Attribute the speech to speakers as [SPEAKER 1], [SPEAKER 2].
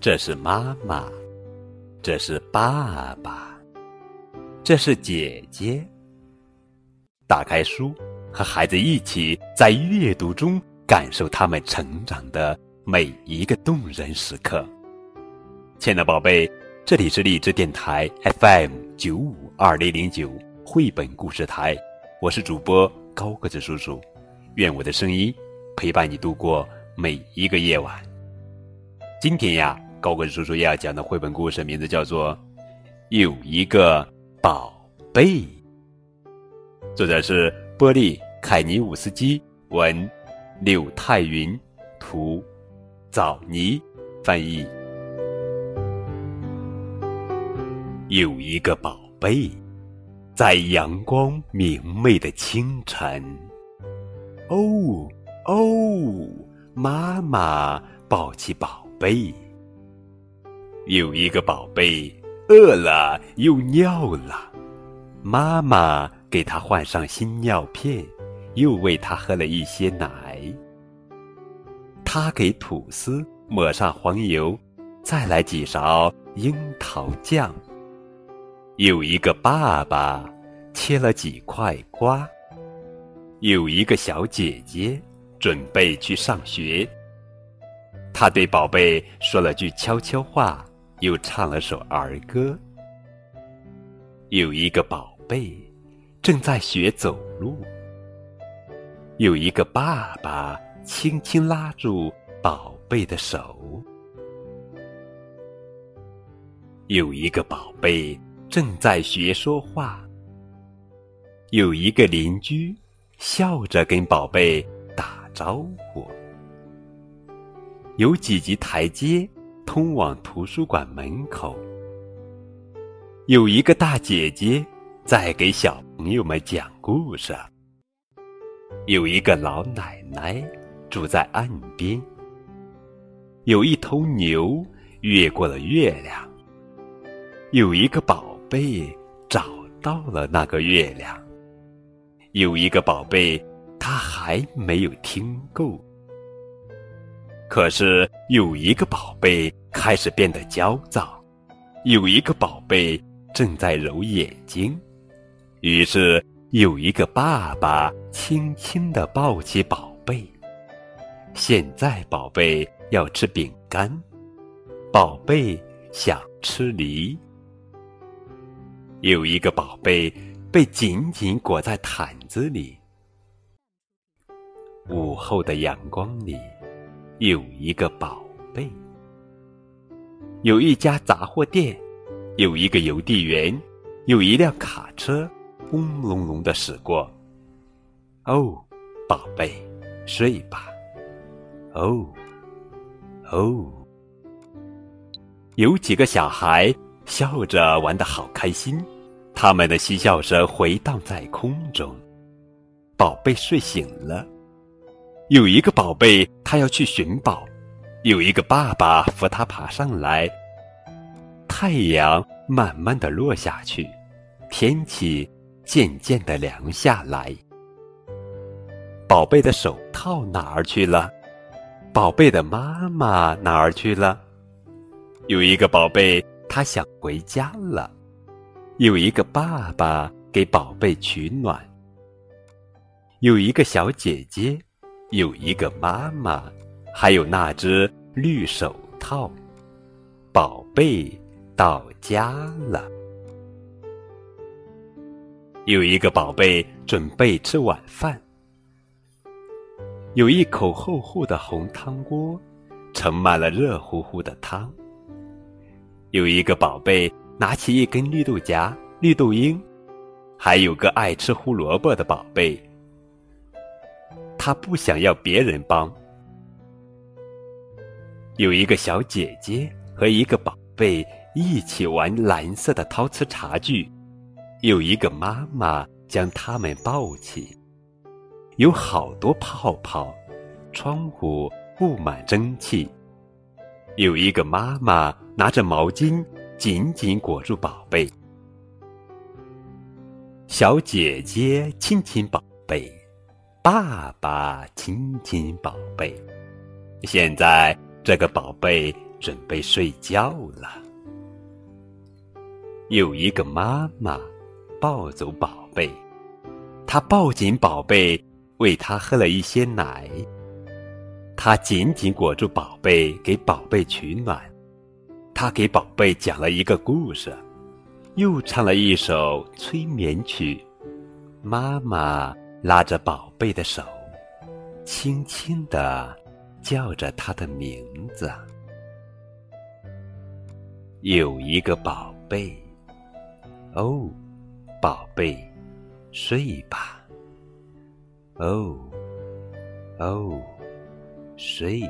[SPEAKER 1] 这是妈妈，这是爸爸，这是姐姐。打开书，和孩子一起在阅读中感受他们成长的每一个动人时刻。亲爱的宝贝，这里是荔枝电台 FM 九五二零零九绘本故事台，我是主播高个子叔叔，愿我的声音陪伴你度过每一个夜晚。今天呀。高个子叔叔要讲的绘本故事名字叫做《有一个宝贝》，作者是波利·凯尼伍斯基，文柳泰云，图枣泥翻译。有一个宝贝，在阳光明媚的清晨，哦哦，妈妈抱起宝贝。有一个宝贝饿了又尿了，妈妈给他换上新尿片，又喂他喝了一些奶。他给吐司抹上黄油，再来几勺樱桃酱。有一个爸爸切了几块瓜，有一个小姐姐准备去上学，他对宝贝说了句悄悄话。又唱了首儿歌。有一个宝贝正在学走路，有一个爸爸轻轻拉住宝贝的手。有一个宝贝正在学说话，有一个邻居笑着跟宝贝打招呼。有几级台阶。通往图书馆门口，有一个大姐姐在给小朋友们讲故事。有一个老奶奶住在岸边。有一头牛越过了月亮。有一个宝贝找到了那个月亮。有一个宝贝，他还没有听够。可是有一个宝贝开始变得焦躁，有一个宝贝正在揉眼睛，于是有一个爸爸轻轻地抱起宝贝。现在宝贝要吃饼干，宝贝想吃梨。有一个宝贝被紧紧裹在毯子里，午后的阳光里。有一个宝贝，有一家杂货店，有一个邮递员，有一辆卡车，轰隆隆的驶过。哦，宝贝，睡吧。哦，哦，有几个小孩笑着玩得好开心，他们的嬉笑声回荡在空中。宝贝睡醒了。有一个宝贝，他要去寻宝。有一个爸爸扶他爬上来。太阳慢慢的落下去，天气渐渐的凉下来。宝贝的手套哪儿去了？宝贝的妈妈哪儿去了？有一个宝贝，他想回家了。有一个爸爸给宝贝取暖。有一个小姐姐。有一个妈妈，还有那只绿手套，宝贝到家了。有一个宝贝准备吃晚饭，有一口厚厚的红汤锅，盛满了热乎乎的汤。有一个宝贝拿起一根绿豆荚、绿豆缨，还有个爱吃胡萝卜的宝贝。他不想要别人帮。有一个小姐姐和一个宝贝一起玩蓝色的陶瓷茶具，有一个妈妈将他们抱起。有好多泡泡，窗户布满蒸汽。有一个妈妈拿着毛巾紧紧裹住宝贝。小姐姐亲亲宝贝。爸爸亲亲宝贝，现在这个宝贝准备睡觉了。有一个妈妈抱走宝贝，她抱紧宝贝，喂他喝了一些奶。她紧紧裹住宝贝，给宝贝取暖。她给宝贝讲了一个故事，又唱了一首催眠曲。妈妈拉着宝贝的手，轻轻地叫着他的名字。有一个宝贝。哦，宝贝，睡吧。哦，哦，睡。